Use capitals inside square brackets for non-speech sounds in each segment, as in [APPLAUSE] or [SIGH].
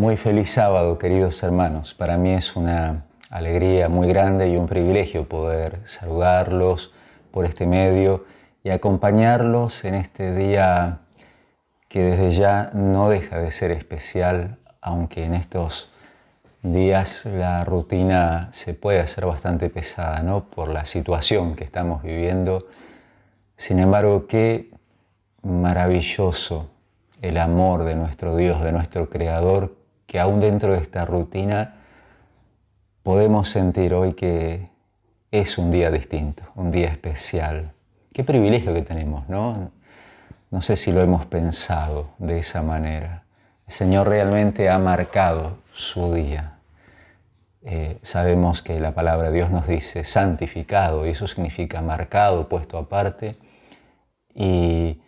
Muy feliz sábado, queridos hermanos. Para mí es una alegría muy grande y un privilegio poder saludarlos por este medio y acompañarlos en este día que desde ya no deja de ser especial, aunque en estos días la rutina se puede hacer bastante pesada, ¿no? Por la situación que estamos viviendo. Sin embargo, qué maravilloso el amor de nuestro Dios, de nuestro Creador, que aún dentro de esta rutina podemos sentir hoy que es un día distinto, un día especial. Qué privilegio que tenemos, ¿no? No sé si lo hemos pensado de esa manera. El Señor realmente ha marcado su día. Eh, sabemos que la palabra de Dios nos dice santificado y eso significa marcado, puesto aparte. Y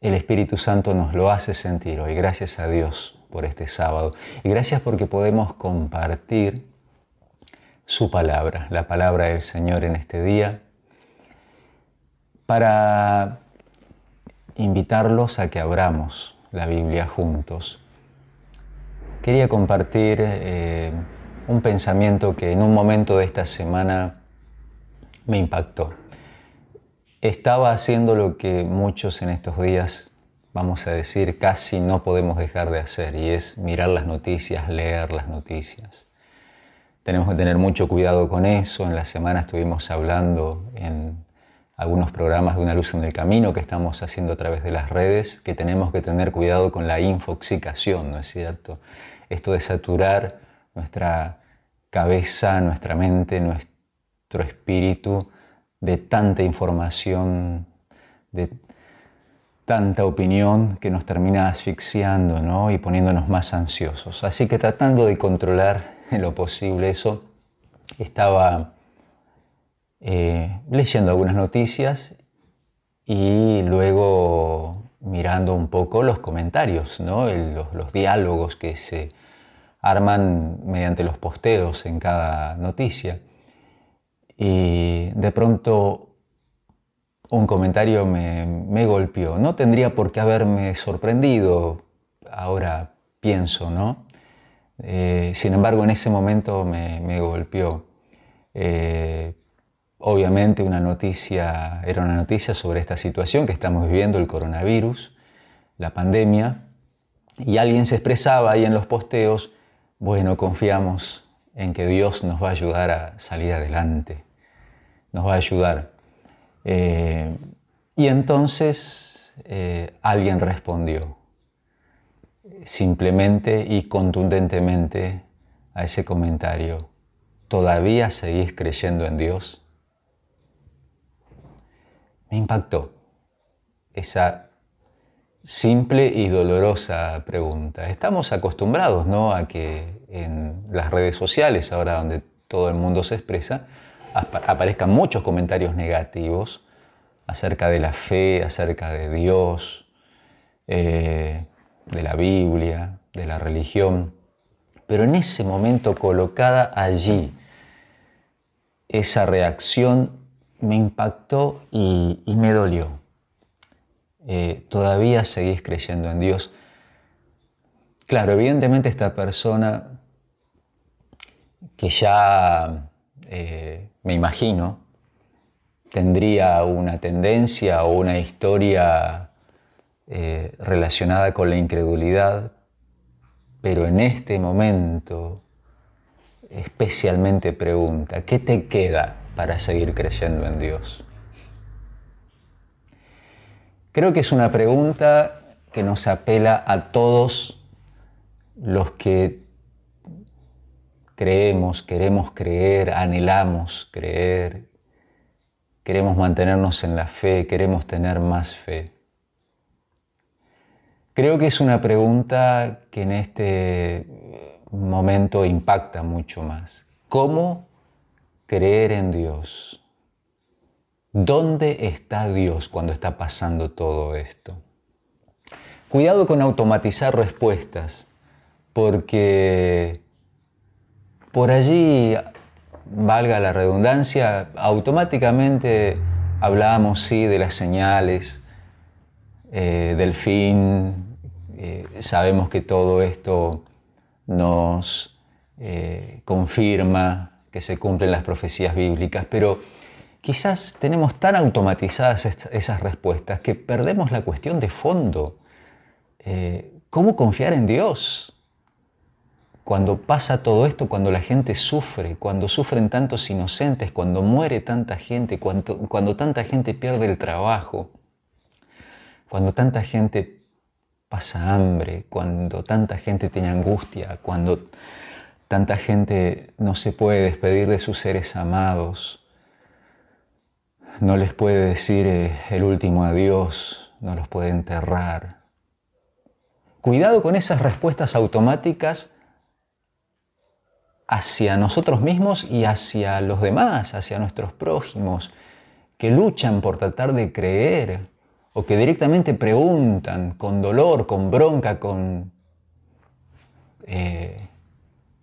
el Espíritu Santo nos lo hace sentir hoy. Gracias a Dios por este sábado. Y gracias porque podemos compartir su palabra, la palabra del Señor en este día, para invitarlos a que abramos la Biblia juntos. Quería compartir eh, un pensamiento que en un momento de esta semana me impactó. Estaba haciendo lo que muchos en estos días, vamos a decir, casi no podemos dejar de hacer, y es mirar las noticias, leer las noticias. Tenemos que tener mucho cuidado con eso. En la semana estuvimos hablando en algunos programas de Una luz en el camino que estamos haciendo a través de las redes, que tenemos que tener cuidado con la infoxicación, ¿no es cierto? Esto de saturar nuestra cabeza, nuestra mente, nuestro espíritu de tanta información, de tanta opinión que nos termina asfixiando ¿no? y poniéndonos más ansiosos. Así que tratando de controlar [LAUGHS] en lo posible eso. Estaba eh, leyendo algunas noticias y luego mirando un poco los comentarios, ¿no? los, los, diálogos que se arman mediante los posteos en cada noticia. Y de pronto un comentario me, golpeó. No tendría por qué haberme sorprendido, ahora pienso, ¿no? Eh, sin embargo, en ese momento me, golpeó. Eh, obviamente una noticia, era una noticia sobre esta situación que estamos viviendo, el coronavirus, la pandemia, y alguien se expresaba ahí en los posteos, bueno, confiamos en que Dios nos va a ayudar a salir adelante, nos va a ayudar. Eh, y entonces alguien respondió, simplemente y contundentemente a ese comentario, ¿todavía seguís creyendo en Dios? Me impactó esa simple y dolorosa pregunta. Estamos acostumbrados ¿no? a que en las redes sociales, ahora donde todo el mundo se expresa, aparezcan muchos comentarios negativos acerca de la fe, acerca de Dios, eh, de la Biblia, de la religión, pero en ese momento colocada allí, esa reacción me impactó y, me dolió. Eh, todavía seguís creyendo en Dios. Claro, evidentemente esta persona que ya eh, me imagino tendría una tendencia o una historia eh, relacionada con la incredulidad, pero en este momento especialmente pregunta, ¿qué te queda para seguir creyendo en Dios? Creo que es una pregunta que nos apela a todos los que creemos, queremos creer, anhelamos creer, queremos mantenernos en la fe, queremos tener más fe. Creo que es una pregunta que en este momento impacta mucho más. ¿Cómo creer en Dios? ¿Dónde está Dios cuando está pasando todo esto? Cuidado con automatizar respuestas, porque por allí, valga la redundancia, automáticamente hablamos, sí, de las señales, eh, del fin, eh, sabemos que todo esto nos eh, confirma que se cumplen las profecías bíblicas, pero quizás tenemos tan automatizadas esas respuestas que perdemos la cuestión de fondo. ¿Cómo confiar en Dios? Cuando pasa todo esto, cuando la gente sufre, cuando sufren tantos inocentes, cuando muere tanta gente, cuando, cuando tanta gente pierde el trabajo, cuando tanta gente pasa hambre, cuando tanta gente tiene angustia, cuando tanta gente no se puede despedir de sus seres amados, no les puede decir eh, el último adiós, no los puede enterrar. Cuidado con esas respuestas automáticas hacia nosotros mismos y hacia los demás, hacia nuestros prójimos, que luchan por tratar de creer o que directamente preguntan con dolor, con bronca, con, eh,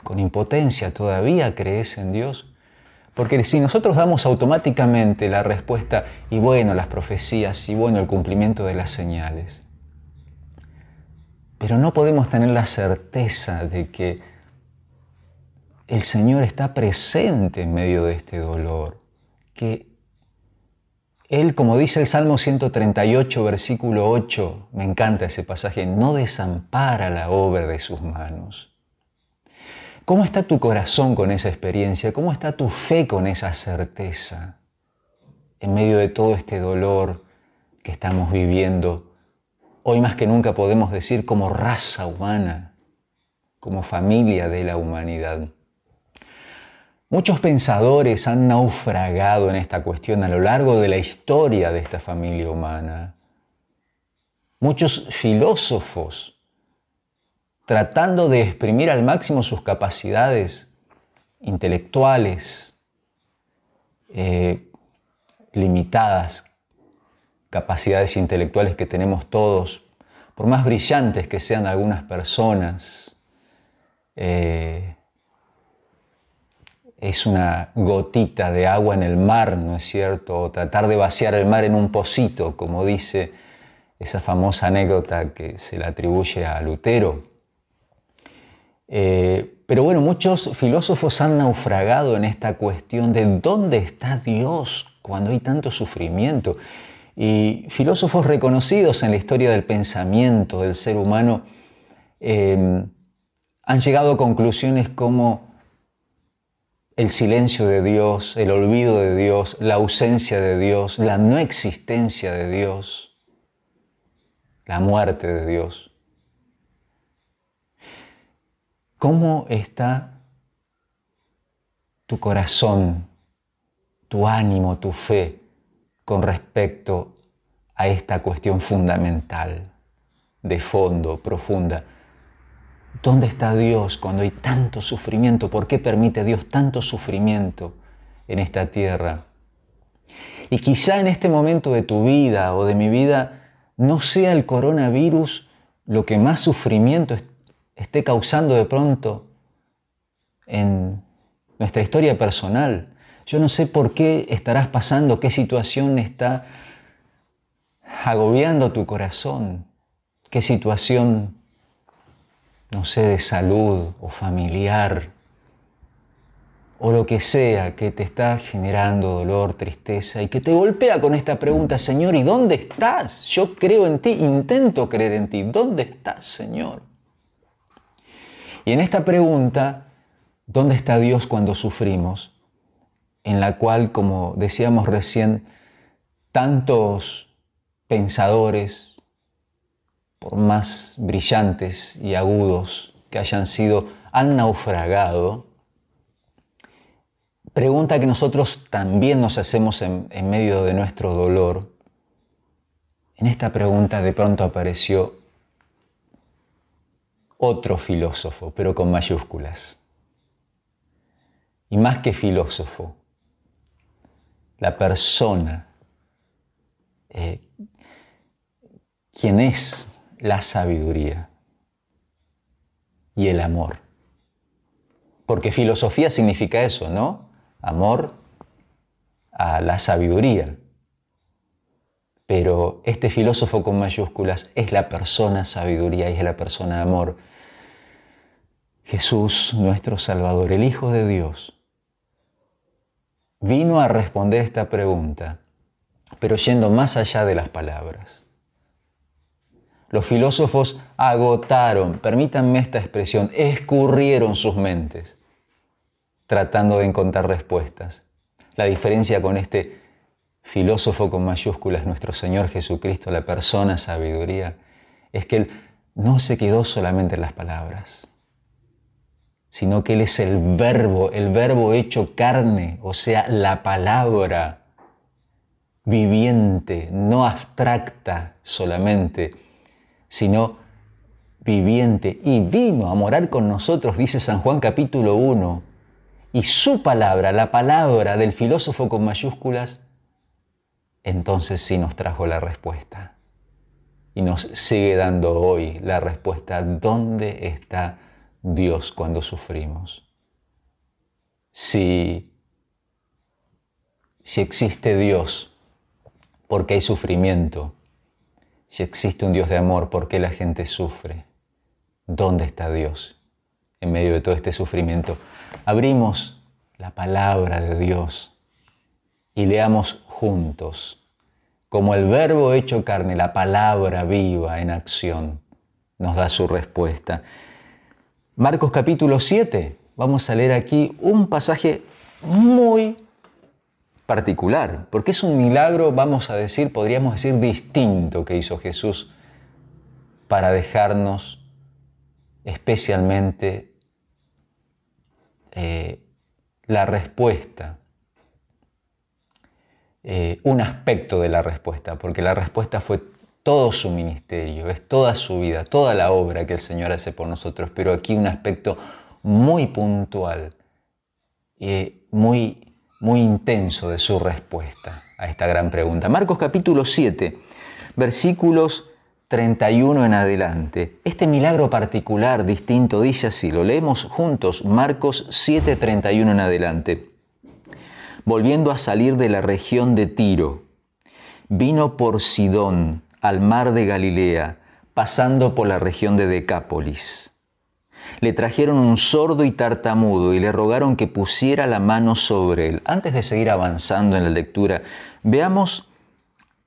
con impotencia, ¿todavía crees en Dios? Porque si nosotros damos automáticamente la respuesta, y bueno, las profecías, y bueno, el cumplimiento de las señales, pero no podemos tener la certeza de que el Señor está presente en medio de este dolor, que Él, como dice el Salmo 138, versículo 8, me encanta ese pasaje, no desampara la obra de sus manos. ¿Cómo está tu corazón con esa experiencia? ¿Cómo está tu fe con esa certeza en medio de todo este dolor que estamos viviendo? Hoy más que nunca podemos decir como raza humana, como familia de la humanidad. Muchos pensadores han naufragado en esta cuestión a lo largo de la historia de esta familia humana. Muchos filósofos tratando de exprimir al máximo sus capacidades intelectuales, eh, limitadas capacidades intelectuales que tenemos todos, por más brillantes que sean algunas personas, eh, es una gotita de agua en el mar, ¿no es cierto? O tratar de vaciar el mar en un pocito, como dice esa famosa anécdota que se le atribuye a Lutero. Eh, pero bueno, muchos filósofos han naufragado en esta cuestión de dónde está Dios cuando hay tanto sufrimiento. Y filósofos reconocidos en la historia del pensamiento del ser humano eh, han llegado a conclusiones como el silencio de Dios, el olvido de Dios, la ausencia de Dios, la no existencia de Dios, la muerte de Dios. ¿Cómo está tu corazón, tu ánimo, tu fe con respecto a esta cuestión fundamental, de fondo, profunda? ¿Dónde está Dios cuando hay tanto sufrimiento? ¿Por qué permite Dios tanto sufrimiento en esta tierra? Y quizá en este momento de tu vida o de mi vida no sea el coronavirus lo que más sufrimiento esté causando de pronto en nuestra historia personal. Yo no sé por qué estarás pasando, qué situación está agobiando tu corazón, qué situación, no sé, de salud o familiar, o lo que sea que te está generando dolor, tristeza y que te golpea con esta pregunta, Señor, ¿y dónde estás? Yo creo en ti, intento creer en ti, ¿dónde estás, Señor? Y en esta pregunta, ¿dónde está Dios cuando sufrimos? En la cual, como decíamos recién, tantos pensadores, por más brillantes y agudos que hayan sido, han naufragado, pregunta que nosotros también nos hacemos en, medio de nuestro dolor. En esta pregunta de pronto apareció otro filósofo, pero con mayúsculas. Y más que filósofo, la persona, eh, quien es la sabiduría y el amor. Porque filosofía significa eso, ¿no? Amor a la sabiduría. Pero este filósofo con mayúsculas es la persona sabiduría y es la persona amor Jesús, nuestro Salvador, el Hijo de Dios, vino a responder esta pregunta, pero yendo más allá de las palabras. Los filósofos agotaron, permítanme esta expresión, escurrieron sus mentes tratando de encontrar respuestas. La diferencia con este filósofo con mayúsculas, nuestro Señor Jesucristo, la persona sabiduría, es que Él no se quedó solamente en las palabras, sino que Él es el verbo, el verbo hecho carne, o sea, la palabra viviente, no abstracta solamente, sino viviente. Y vino a morar con nosotros, dice San Juan capítulo 1, y su palabra, la palabra del filósofo con mayúsculas, entonces sí nos trajo la respuesta. Y nos sigue dando hoy la respuesta, ¿dónde está Dios cuando sufrimos? Si, si existe Dios, porque hay sufrimiento? Si existe un Dios de amor, ¿por qué la gente sufre? ¿Dónde está Dios en medio de todo este sufrimiento? abrimos la palabra de Dios y leamos juntos, como el verbo hecho carne, la palabra viva en acción, nos da su respuesta. Marcos capítulo 7, vamos a leer aquí un pasaje muy particular, porque es un milagro, vamos a decir, podríamos decir, distinto que hizo Jesús para dejarnos especialmente eh, la respuesta, eh, un aspecto de la respuesta, porque la respuesta fue todo su ministerio, es toda su vida, toda la obra que el Señor hace por nosotros, pero aquí un aspecto muy puntual, muy, muy intenso de su respuesta a esta gran pregunta. Marcos capítulo 7, versículos 31 en adelante. Este milagro particular, distinto, dice así, lo leemos juntos, Marcos 7, 31 en adelante. Volviendo a salir de la región de Tiro, vino por Sidón, al mar de Galilea, pasando por la región de Decápolis. Le trajeron un sordo y tartamudo y le rogaron que pusiera la mano sobre él. Antes de seguir avanzando en la lectura, veamos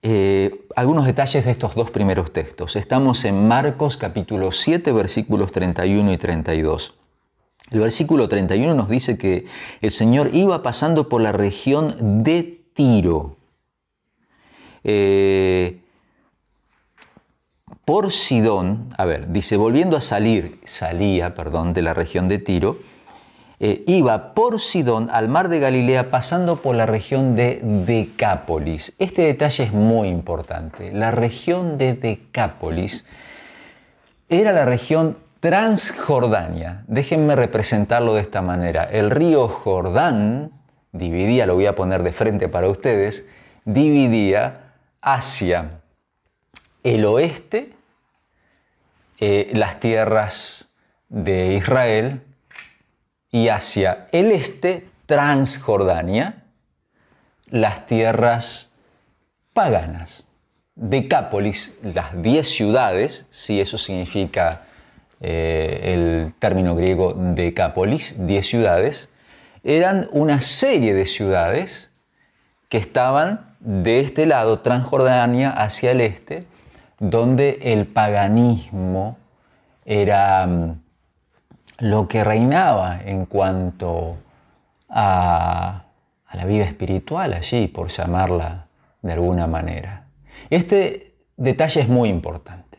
eh, algunos detalles de estos dos primeros textos. Estamos en Marcos capítulo 7 versículos 31 y 32. El versículo 31 nos dice que el Señor iba pasando por la región de Tiro. Eh, por Sidón, a ver, dice, volviendo a salir, salía, perdón, de la región de Tiro, eh, iba por Sidón al mar de Galilea pasando por la región de Decápolis. Este detalle es muy importante. La región de Decápolis era la región Transjordania. Déjenme representarlo de esta manera. El río Jordán dividía, lo voy a poner de frente para ustedes, dividía hacia el oeste eh, las tierras de Israel y hacia el este, Transjordania, las tierras paganas. Decápolis, las diez ciudades, si eso significa eh, el término griego Decápolis, diez ciudades, eran una serie de ciudades que estaban de este lado, Transjordania, hacia el este, donde el paganismo era mm, lo que reinaba en cuanto a, la vida espiritual allí, por llamarla de alguna manera. Este detalle es muy importante.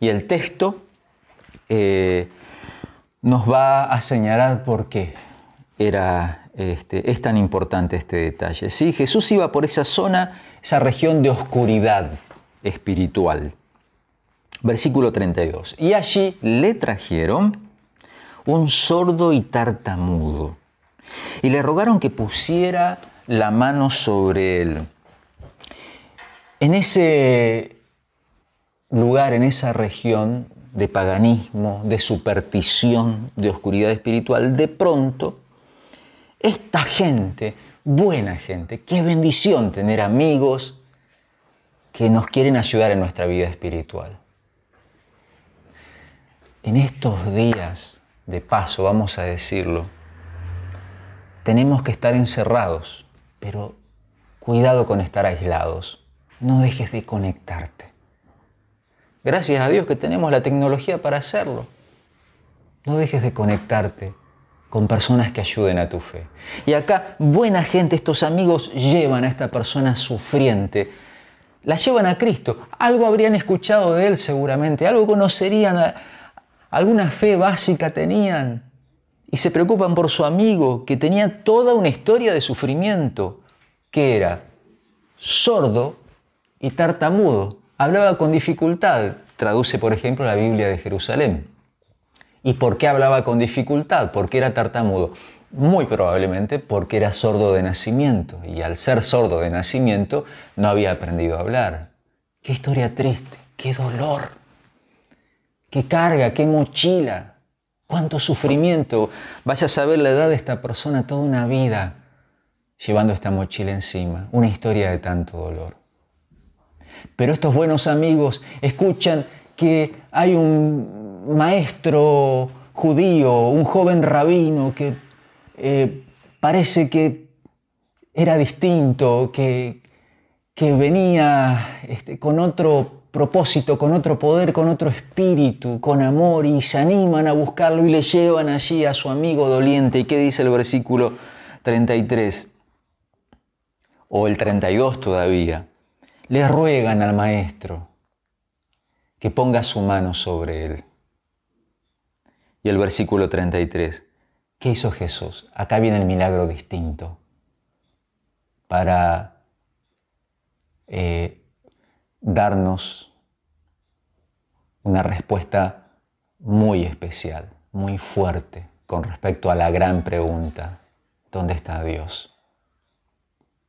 Y el texto eh, nos va a señalar por qué era, este, es tan importante este detalle. ¿sí? Jesús iba por esa zona, esa región de oscuridad espiritual. Versículo 32. Y allí le trajeron un sordo y tartamudo, y le rogaron que pusiera la mano sobre él. En ese lugar, en esa región de paganismo, de superstición, de oscuridad espiritual, de pronto, esta gente, buena gente, qué bendición tener amigos que nos quieren ayudar en nuestra vida espiritual. En estos días de paso, vamos a decirlo. Tenemos que estar encerrados, pero cuidado con estar aislados. No dejes de conectarte. Gracias a Dios que tenemos la tecnología para hacerlo. No dejes de conectarte con personas que ayuden a tu fe. Y acá, buena gente, estos amigos llevan a esta persona sufriente, la llevan a Cristo. Algo habrían escuchado de Él seguramente, algo conocerían, alguna fe básica tenían. Y se preocupan por su amigo, que tenía toda una historia de sufrimiento, que era sordo y tartamudo. Hablaba con dificultad, traduce por ejemplo la Biblia de Jerusalén. ¿Y por qué hablaba con dificultad? ¿Por qué era tartamudo? Muy probablemente porque era sordo de nacimiento y al ser sordo de nacimiento no había aprendido a hablar. Qué historia triste, qué dolor, qué carga, qué mochila, cuánto sufrimiento. Vaya a saber la edad de esta persona toda una vida llevando esta mochila encima, una historia de tanto dolor. Pero estos buenos amigos escuchan que hay un maestro judío, un joven rabino que eh, parece que era distinto, que, que venía este, con otro propósito, con otro poder, con otro espíritu, con amor, y se animan a buscarlo y le llevan allí a su amigo doliente. ¿Y qué dice el versículo 33? O el 32 todavía. Le ruegan al maestro que ponga su mano sobre él. Y el versículo 33. ¿Qué hizo Jesús? Acá viene el milagro distinto para eh, darnos una respuesta muy especial, muy fuerte con respecto a la gran pregunta, ¿dónde está Dios?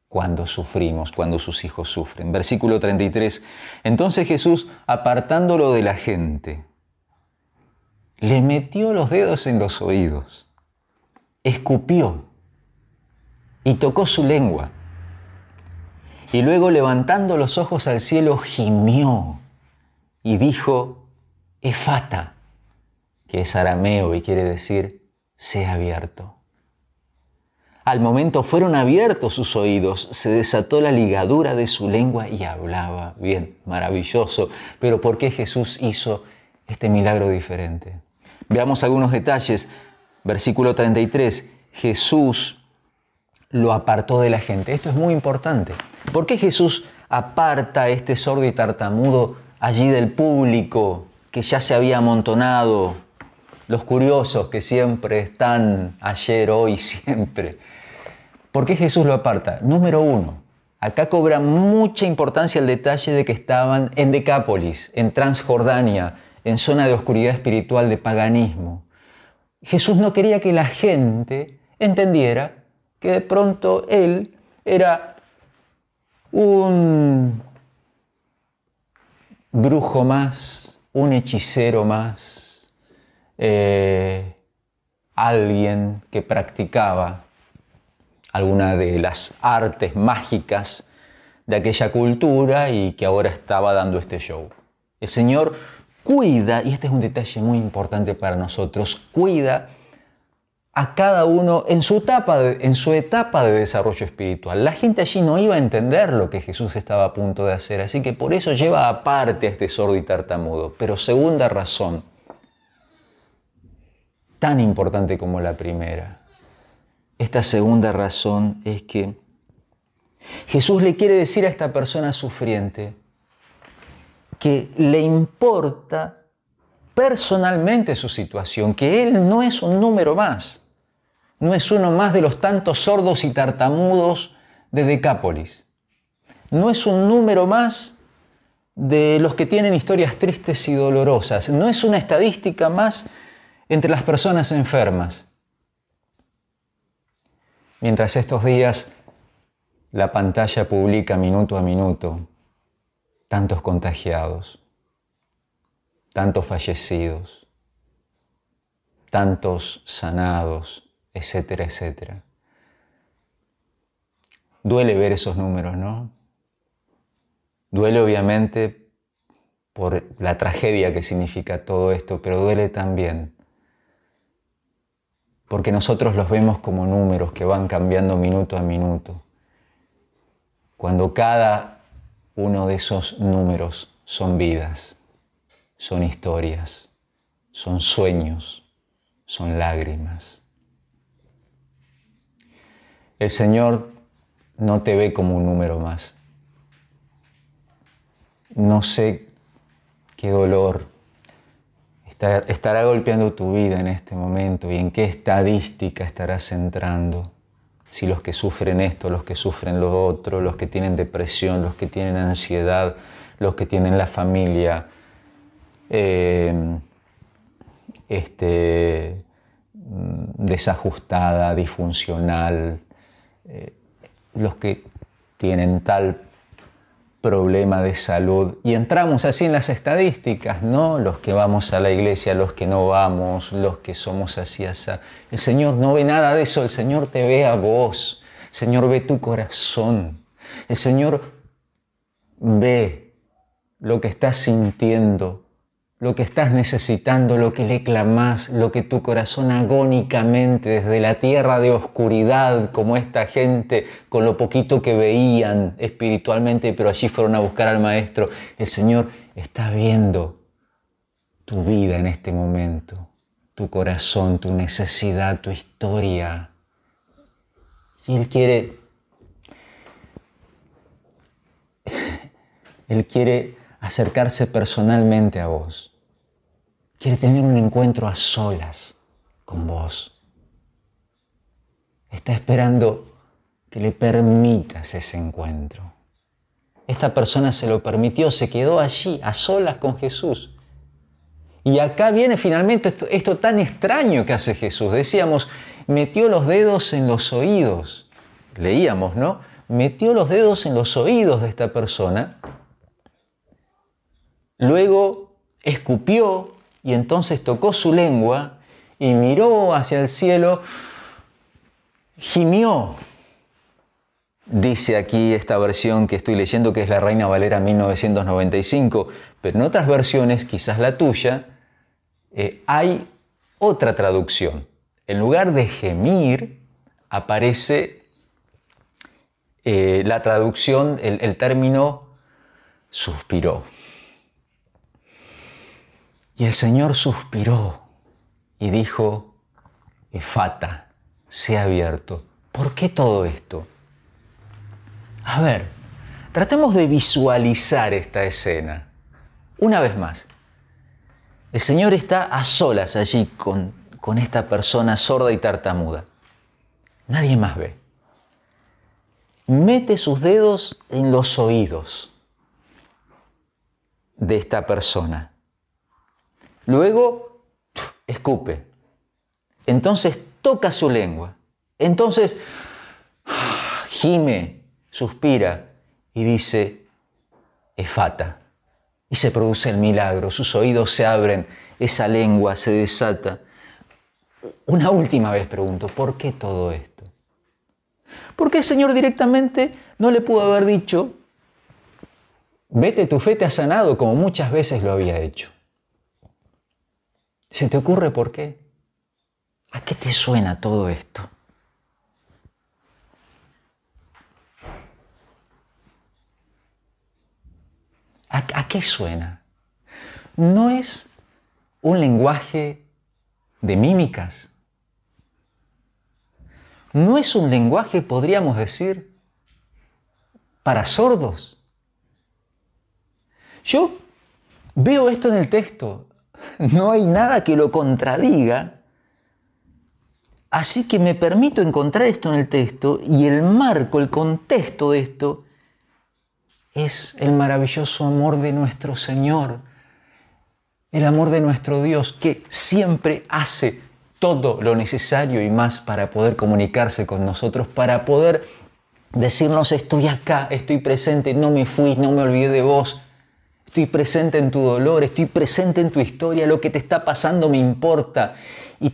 Cuando sufrimos, cuando sus hijos sufren. Versículo 33. Entonces Jesús, apartándolo de la gente, le metió los dedos en los oídos, escupió y tocó su lengua. Y luego levantando los ojos al cielo, gimió y dijo, Efata, que es arameo y quiere decir, sea abierto. Al momento fueron abiertos sus oídos, se desató la ligadura de su lengua y hablaba. Bien, maravilloso. Pero ¿por qué Jesús hizo este milagro diferente? Veamos algunos detalles. Versículo 33. Jesús lo apartó de la gente. Esto es muy importante. ¿Por qué Jesús aparta a este sordo y tartamudo allí del público que ya se había amontonado? Los curiosos que siempre están ayer, hoy, [LAUGHS] siempre. ¿Por qué Jesús lo aparta? Número uno, acá cobra mucha importancia el detalle de que estaban en Decápolis, en Transjordania, en zona de oscuridad espiritual, de paganismo. Jesús no quería que la gente entendiera que de pronto Él era un brujo más, un hechicero más, eh, alguien que practicaba alguna de las artes mágicas de aquella cultura y que ahora estaba dando este show. El Señor cuida, y este es un detalle muy importante para nosotros, cuida a cada uno en su, etapa de, desarrollo espiritual. La gente allí no iba a entender lo que Jesús estaba a punto de hacer, así que por eso lleva aparte a este sordo y tartamudo. Pero segunda razón, tan importante como la primera, esta segunda razón es que Jesús le quiere decir a esta persona sufriente, que le importa personalmente su situación, que él no es un número más, no es uno más de los tantos sordos y tartamudos de Decápolis, no es un número más de los que tienen historias tristes y dolorosas, no es una estadística más entre las personas enfermas. Mientras estos días la pantalla publica minuto a minuto tantos contagiados, tantos fallecidos, tantos sanados, etcétera, etcétera. Duele ver esos números, ¿no? Duele obviamente por la tragedia que significa todo esto, pero duele también porque nosotros los vemos como números que van cambiando minuto a minuto. Cuando cada uno de esos números son vidas, son historias, son sueños, son lágrimas. El Señor no te ve como un número más. No sé qué dolor estará golpeando tu vida en este momento y en qué estadística estarás entrando. Si los que sufren esto, los que sufren lo otro, los que tienen depresión, los que tienen ansiedad, los que tienen la familia eh, este, desajustada, disfuncional, eh, los que tienen tal problema de salud. Y entramos así en las estadísticas, ¿no? Los que vamos a la iglesia, los que no vamos, los que somos así, así. El Señor no ve nada de eso, el Señor te ve a vos, el Señor ve tu corazón, el Señor ve lo que estás sintiendo, lo que estás necesitando, lo que le clamás, lo que tu corazón agónicamente desde la tierra de oscuridad, como esta gente con lo poquito que veían espiritualmente, pero allí fueron a buscar al Maestro, el Señor está viendo tu vida en este momento, tu corazón, tu necesidad, tu historia. Y Él quiere, [LAUGHS] Él quiere acercarse personalmente a vos quiere tener un encuentro a solas con vos. Está esperando que le permitas ese encuentro. Esta persona se lo permitió, se quedó allí, a solas con Jesús. Y acá viene finalmente esto, tan extraño que hace Jesús. Decíamos, metió los dedos en los oídos. Leíamos, ¿no? Metió los dedos en los oídos de esta persona. Luego escupió y entonces tocó su lengua y miró hacia el cielo, gimió. Dice aquí esta versión que estoy leyendo, que es la Reina Valera 1995, pero en otras versiones, quizás la tuya, eh, hay otra traducción. En lugar de gemir, aparece eh, la traducción, el término suspiró. Y el Señor suspiró y dijo, Efata, ha abierto. ¿Por qué todo esto? A ver, tratemos de visualizar esta escena. Una vez más, el Señor está a solas allí con, con esta persona sorda y tartamuda. Nadie más ve. Mete sus dedos en los oídos de esta persona Luego, escupe. Entonces toca su lengua. Entonces, gime, suspira y dice, efata. Y se produce el milagro, sus oídos se abren, esa lengua se desata. Una última vez pregunto, ¿por qué todo esto? Porque el Señor directamente no le pudo haber dicho, vete, tu fe te ha sanado, como muchas veces lo había hecho. ¿Se te ocurre por qué? ¿A qué te suena todo esto? ¿A, qué suena? No es un lenguaje de mímicas. No es un lenguaje, podríamos decir, para sordos. Yo veo esto en el texto no hay nada que lo contradiga. Así que me permito encontrar esto en el texto y el marco, el contexto de esto es el maravilloso amor de nuestro Señor, el amor de nuestro Dios que siempre hace todo lo necesario y más para poder comunicarse con nosotros, para poder decirnos estoy acá, estoy presente, no me fui, no me olvidé de vos, Estoy presente en tu dolor, estoy presente en tu historia, lo que te está pasando me importa. Y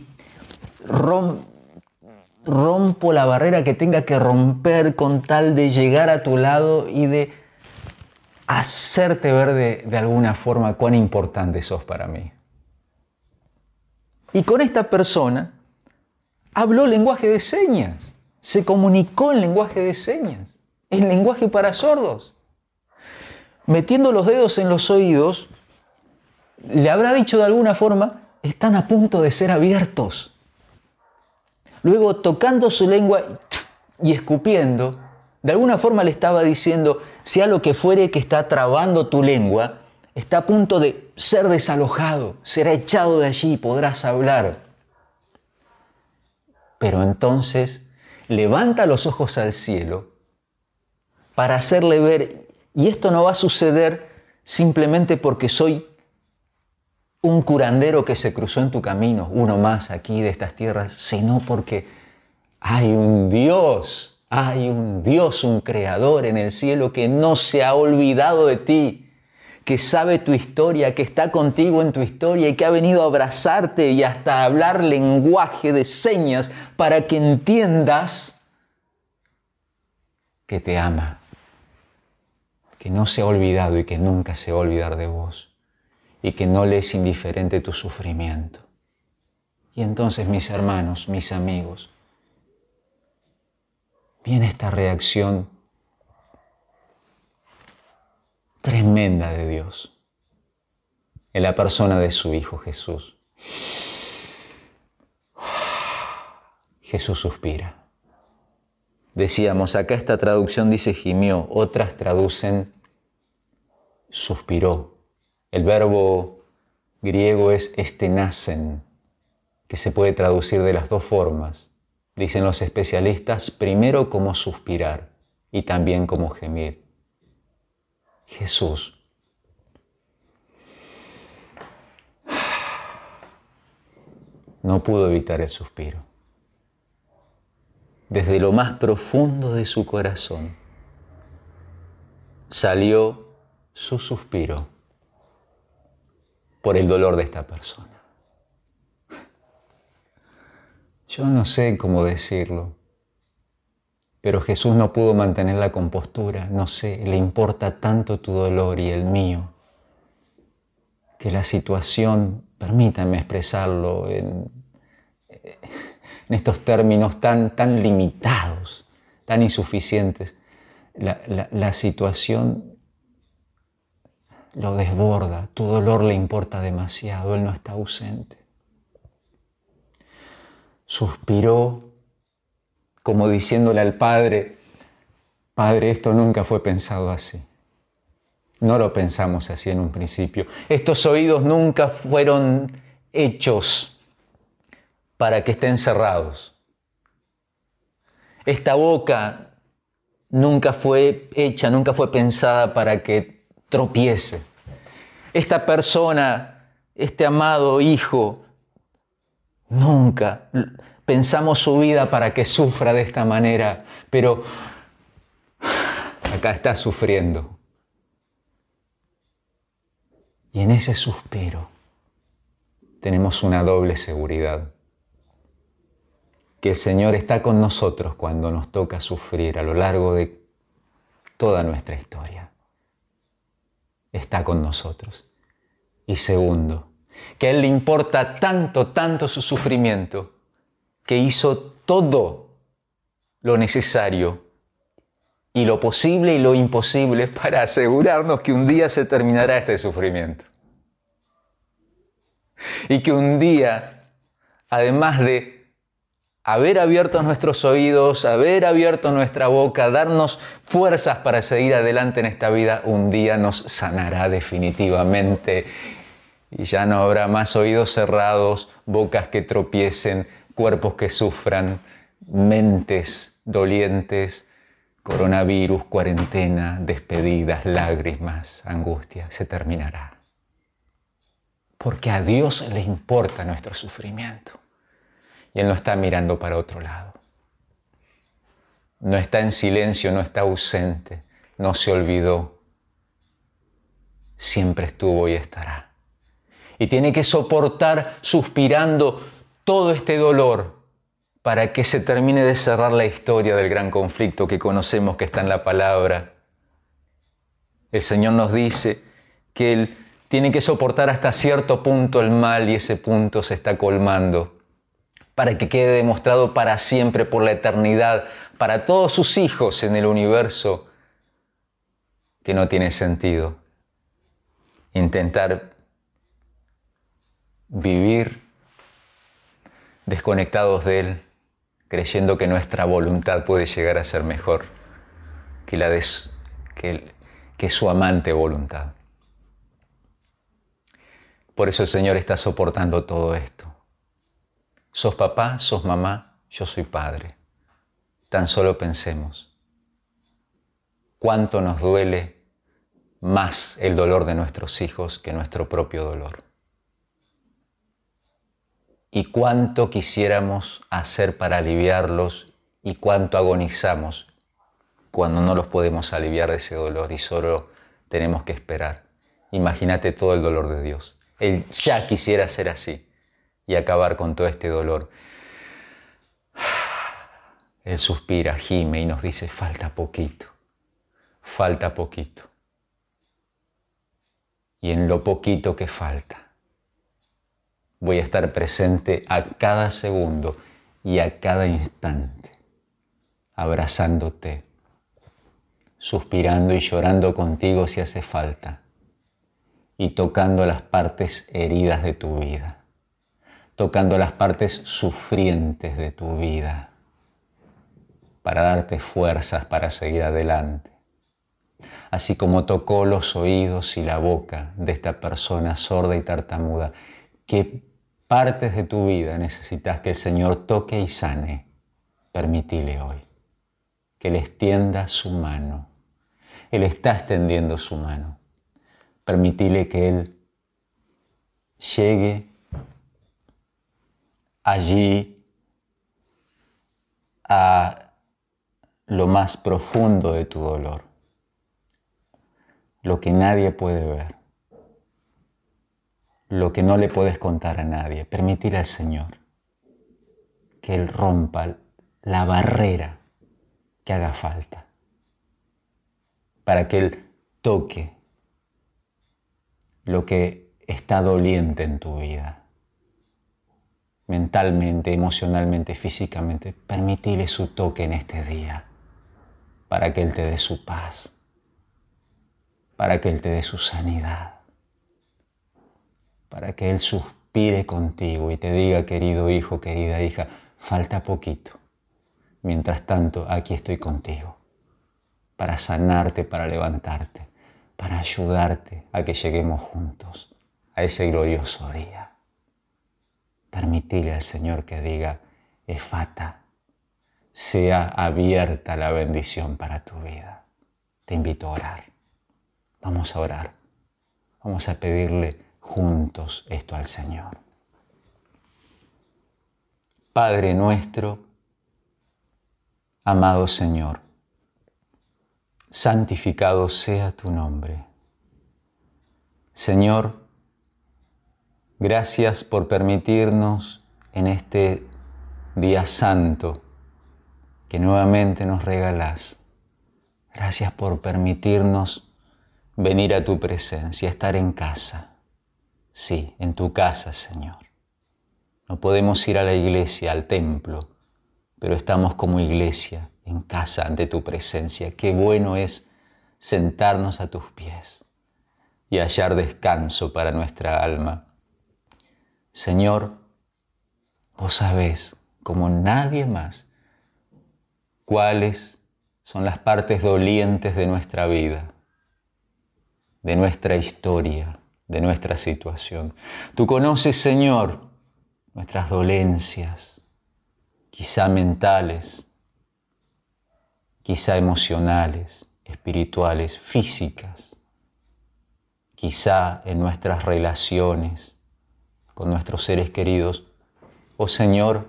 rompo la barrera que tenga que romper con tal de llegar a tu lado y de hacerte ver de, de alguna forma cuán importante sos para mí. Y con esta persona habló lenguaje de señas, se comunicó en lenguaje de señas, en lenguaje para sordos. Metiendo los dedos en los oídos, le habrá dicho de alguna forma, están a punto de ser abiertos. Luego, tocando su lengua y escupiendo, de alguna forma le estaba diciendo, sea lo que fuere que está trabando tu lengua, está a punto de ser desalojado, será echado de allí y podrás hablar. Pero entonces levanta los ojos al cielo para hacerle ver, y esto no va a suceder simplemente porque soy un curandero que se cruzó en tu camino, uno más aquí de estas tierras, sino porque hay un Dios, hay un Dios, un creador en el cielo que no se ha olvidado de ti, que sabe tu historia, que está contigo en tu historia y que ha venido a abrazarte y hasta hablar lenguaje de señas para que entiendas que te ama, que no se ha olvidado y que nunca se va a olvidar de vos y que no le es indiferente tu sufrimiento. Y entonces, mis hermanos, mis amigos, viene esta reacción tremenda de Dios en la persona de su Hijo Jesús. Jesús suspira. Decíamos, acá esta traducción dice gimió, otras traducen suspiró. El verbo griego es estenacen, que se puede traducir de las dos formas. Dicen los especialistas, primero como suspirar y también como gemir. Jesús. [SIGHS] No pudo evitar el suspiro. Desde lo más profundo de su corazón salió su suspiro por el dolor de esta persona. Yo no sé cómo decirlo, pero Jesús no pudo mantener la compostura, no sé, le importa tanto tu dolor y el mío, que la situación, permítanme expresarlo en, estos términos tan, tan limitados, tan insuficientes, la, la situación lo desborda, tu dolor le importa demasiado, Él no está ausente. Suspiró como diciéndole al Padre, Padre, esto nunca fue pensado así. No lo pensamos así en un principio. Estos oídos nunca fueron hechos para que estén cerrados. Esta boca nunca fue hecha, nunca fue pensada para que tropiece. Esta persona, este amado hijo, nunca pensamos su vida para que sufra de esta manera, pero acá está sufriendo. Y en ese suspiro tenemos una doble seguridad, que el Señor está con nosotros cuando nos toca sufrir a lo largo de toda nuestra historia. Está con nosotros. Y segundo, que a Él le importa tanto, tanto su sufrimiento, que hizo todo lo necesario y lo posible y lo imposible para asegurarnos que un día se terminará este sufrimiento. Y que un día, además de haber abierto nuestros oídos, haber abierto nuestra boca, darnos fuerzas para seguir adelante en esta vida, un día nos sanará definitivamente y ya no habrá más oídos cerrados, bocas que tropiecen, cuerpos que sufran, mentes dolientes, coronavirus, cuarentena, despedidas, lágrimas, angustia, se terminará. Porque a Dios le importa nuestro sufrimiento y Él no está mirando para otro lado. No está en silencio, no está ausente, no se olvidó. Siempre estuvo y estará. Y tiene que soportar suspirando todo este dolor para que se termine de cerrar la historia del gran conflicto que conocemos que está en la palabra. El Señor nos dice que Él tiene que soportar hasta cierto punto el mal y ese punto se está colmando para que quede demostrado para siempre, por la eternidad, para todos sus hijos en el universo, que no tiene sentido intentar vivir desconectados de Él, creyendo que nuestra voluntad puede llegar a ser mejor que, la de, su amante voluntad. Por eso el Señor está soportando todo esto. Sos papá, sos mamá, yo soy padre. Tan solo pensemos cuánto nos duele más el dolor de nuestros hijos que nuestro propio dolor y cuánto quisiéramos hacer para aliviarlos y cuánto agonizamos cuando no los podemos aliviar de ese dolor y solo tenemos que esperar. Imagínate todo el dolor de Dios. Él ya quisiera ser así y acabar con todo este dolor. Él suspira, gime y nos dice, falta poquito, falta poquito. Y en lo poquito que falta, voy a estar presente a cada segundo y a cada instante, abrazándote, suspirando y llorando contigo si hace falta, y tocando las partes heridas de tu vida, tocando las partes sufrientes de tu vida, para darte fuerzas para seguir adelante. Así como tocó los oídos y la boca de esta persona sorda y tartamuda, ¿Qué partes de tu vida necesitas que el Señor toque y sane? Permitile hoy que le extienda su mano. Él está extendiendo su mano. Permitile que Él llegue allí a lo más profundo de tu dolor, lo que nadie puede ver lo que no le puedes contar a nadie. Permitir al Señor que Él rompa la barrera que haga falta para que Él toque lo que está doliente en tu vida, mentalmente, emocionalmente, físicamente. Permitirle su toque en este día para que Él te dé su paz, para que Él te dé su sanidad para que Él suspire contigo y te diga, querido hijo, querida hija, falta poquito. Mientras tanto, aquí estoy contigo, para sanarte, para levantarte, para ayudarte a que lleguemos juntos a ese glorioso día. Permitirle al Señor que diga, efata, sea abierta la bendición para tu vida. Te invito a orar. Vamos a orar. Vamos a pedirle juntos esto al Señor. Padre nuestro, amado Señor, santificado sea tu nombre. Señor, gracias por permitirnos en este día santo que nuevamente nos regalás. Gracias por permitirnos venir a tu presencia, estar en casa. Sí, en tu casa, Señor. No podemos ir a la iglesia, al templo, pero estamos como iglesia, en casa, ante tu presencia. Qué bueno es sentarnos a tus pies y hallar descanso para nuestra alma. Señor, vos sabés, como nadie más, cuáles son las partes dolientes de nuestra vida, de nuestra historia de nuestra situación. Tú conoces, Señor, nuestras dolencias, quizá mentales, quizá emocionales, espirituales, físicas, quizá en nuestras relaciones con nuestros seres queridos. Oh Señor,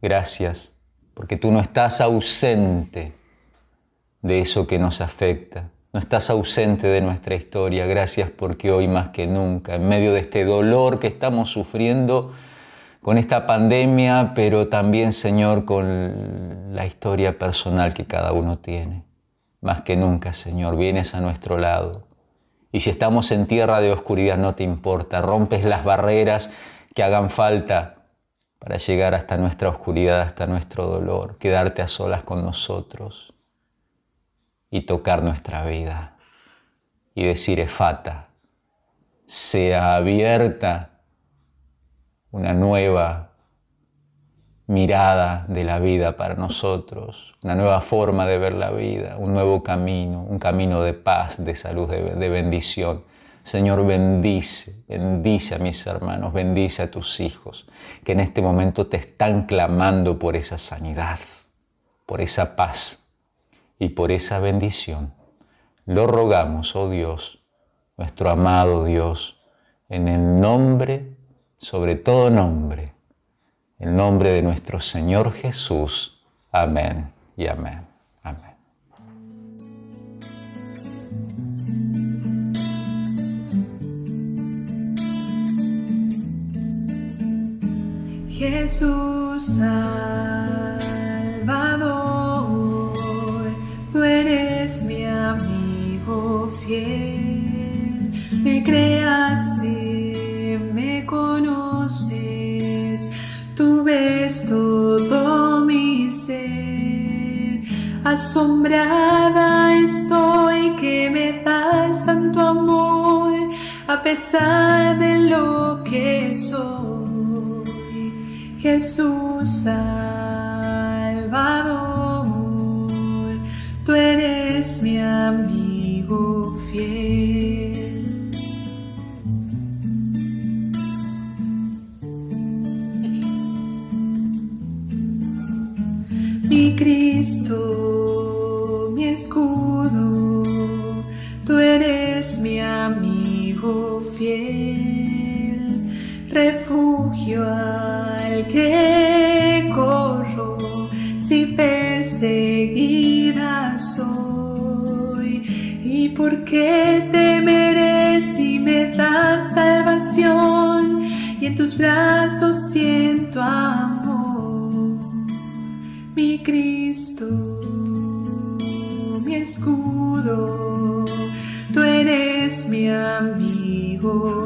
gracias, porque tú no estás ausente de eso que nos afecta no estás ausente de nuestra historia. Gracias porque hoy más que nunca, en medio de este dolor que estamos sufriendo con esta pandemia, pero también, Señor, con la historia personal que cada uno tiene. Más que nunca, Señor, vienes a nuestro lado. Y si estamos en tierra de oscuridad, no te importa. Rompes las barreras que hagan falta para llegar hasta nuestra oscuridad, hasta nuestro dolor, quedarte a solas con nosotros y tocar nuestra vida y decir, Efata, sea abierta una nueva mirada de la vida para nosotros, una nueva forma de ver la vida, un nuevo camino, un camino de paz, de salud, de, bendición. Señor, bendice, bendice a mis hermanos, bendice a tus hijos, que en este momento te están clamando por esa sanidad, por esa paz y por esa bendición. Lo rogamos, oh Dios, nuestro amado Dios, en el nombre, sobre todo nombre, el nombre de nuestro Señor Jesús. Amén y amén. Amén. Jesús Salvador, tú eres mi amigo fiel, me creaste, tú ves todo mi ser, asombrada estoy que me das tanto amor, a pesar de lo que soy. Jesús Salvador, tú eres mi amigo fiel. Mi escudo, tú eres mi amigo fiel, refugio al que corro si perseguida soy. ¿Y por qué temeré si me das salvación y en tus brazos siento amor? Tú eres mi amigo